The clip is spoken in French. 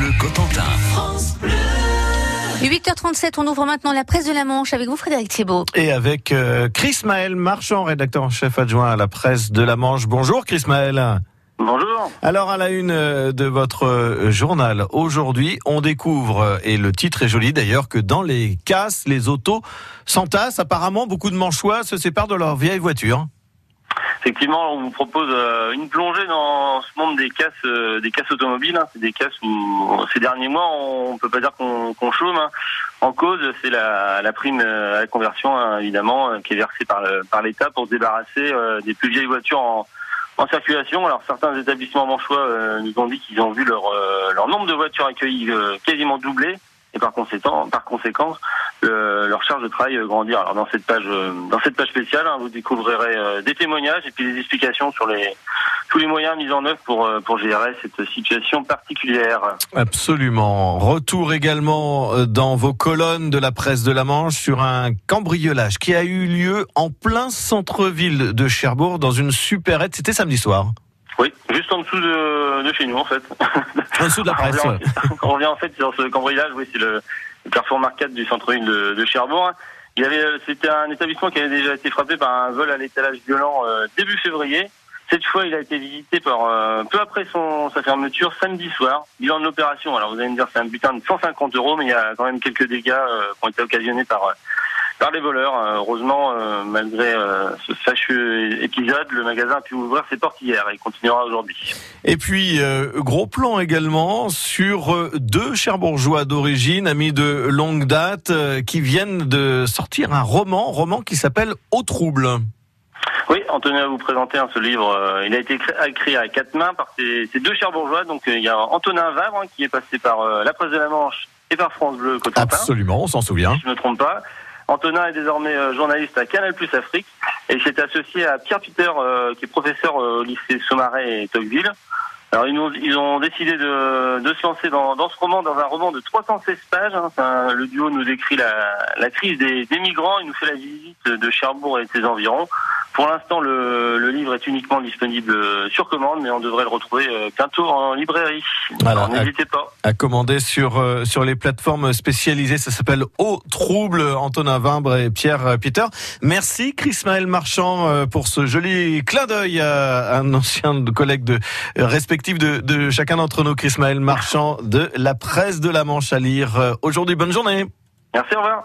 Bleu Cotentin. 8h37, on ouvre maintenant la presse de la Manche avec vous Frédéric Thiebaud. Et avec euh, Chris Maël Marchand, rédacteur en chef adjoint à la presse de la Manche. Bonjour Chris Maël. Bonjour. Alors à la une euh, de votre euh, journal aujourd'hui, on découvre, et le titre est joli d'ailleurs, que dans les casses, les autos s'entassent. Apparemment, beaucoup de manchois se séparent de leur vieille voiture. Effectivement, on vous propose euh, une plongée dans ce monde des casses, euh, des casses automobiles. hein. C'est des casses où ces derniers mois, on peut pas dire qu'on chôme. hein. En cause, c'est la, la prime euh, à la conversion, hein, évidemment, qui est versée par le- par l'État pour se débarrasser des plus vieilles voitures en, en circulation. Alors certains établissements manchois nous ont dit qu'ils ont vu leur leur nombre de voitures accueillies quasiment doubler. Et par conséquent, par conséquent, le- leur charge de travail euh, grandir. Alors dans cette page, euh, dans cette page spéciale, hein, vous découvrirez euh, des témoignages et puis des explications sur les tous les moyens mis en œuvre pour euh, pour gérer cette situation particulière. Absolument. Retour également euh, dans vos colonnes de la presse de la Manche sur un cambriolage qui a eu lieu en plein centre-ville de Cherbourg dans une supérette. C'était samedi soir. Oui, juste en dessous de, de chez nous en fait. En dessous de la presse. On revient, on revient en fait sur ce cambriolage. Oui, c'est le Carrefour Market du centre-ville de, Cherbourg. Il avait, euh, c'était un établissement qui avait déjà été frappé par un vol à l'étalage violent euh, début février. Cette fois, il a été visité par euh, peu après son sa fermeture samedi soir. Bilan de l'opération. Alors vous allez me dire c'est un butin de 150 euros, mais il y a quand même quelques dégâts euh, qui ont été occasionnés par euh, par les voleurs. Euh, heureusement, euh, malgré euh, ce fâcheux épisode, le magasin a pu ouvrir ses portes hier et continuera aujourd'hui. Et puis, euh, gros plan également sur deux Cherbourgeois d'origine, amis de longue date, qui viennent de sortir un roman, roman qui s'appelle Au trouble. Oui, Antonin va vous présenter hein, ce livre. euh, il a été écrit, à quatre mains par ces, ces deux Cherbourgeois. Donc euh, il y a Antonin Vabre hein, qui est passé par euh, la presse de la Manche et par France Bleu Cotentin. Absolument, on s'en souvient. Si je ne me trompe pas. Antonin est désormais euh, journaliste à Canal Plus Afrique et s'est associé à Pierre Peter euh, qui est professeur euh, au lycée Somaret et Tocqueville. Alors ils, ont décidé de, de se lancer dans, ce roman, dans un roman de 316 pages. hein. Le duo nous décrit la, la crise des, des migrants. Il nous fait la visite de Cherbourg et de ses environs. Pour l'instant, le, le livre est uniquement disponible sur commande, mais on devrait le retrouver euh, bientôt en librairie. Alors, n'hésitez pas. À commander sur euh, sur les plateformes spécialisées, ça s'appelle Au trouble. Antonin Vimbre et Pierre euh, Peter. Merci Chris Maël Marchand euh, pour ce joli clin d'œil à un ancien collègue de euh, respectif de, de chacun d'entre nous, Chris Maël Marchand de la presse de la Manche à lire euh, aujourd'hui. Bonne journée. Merci, au revoir.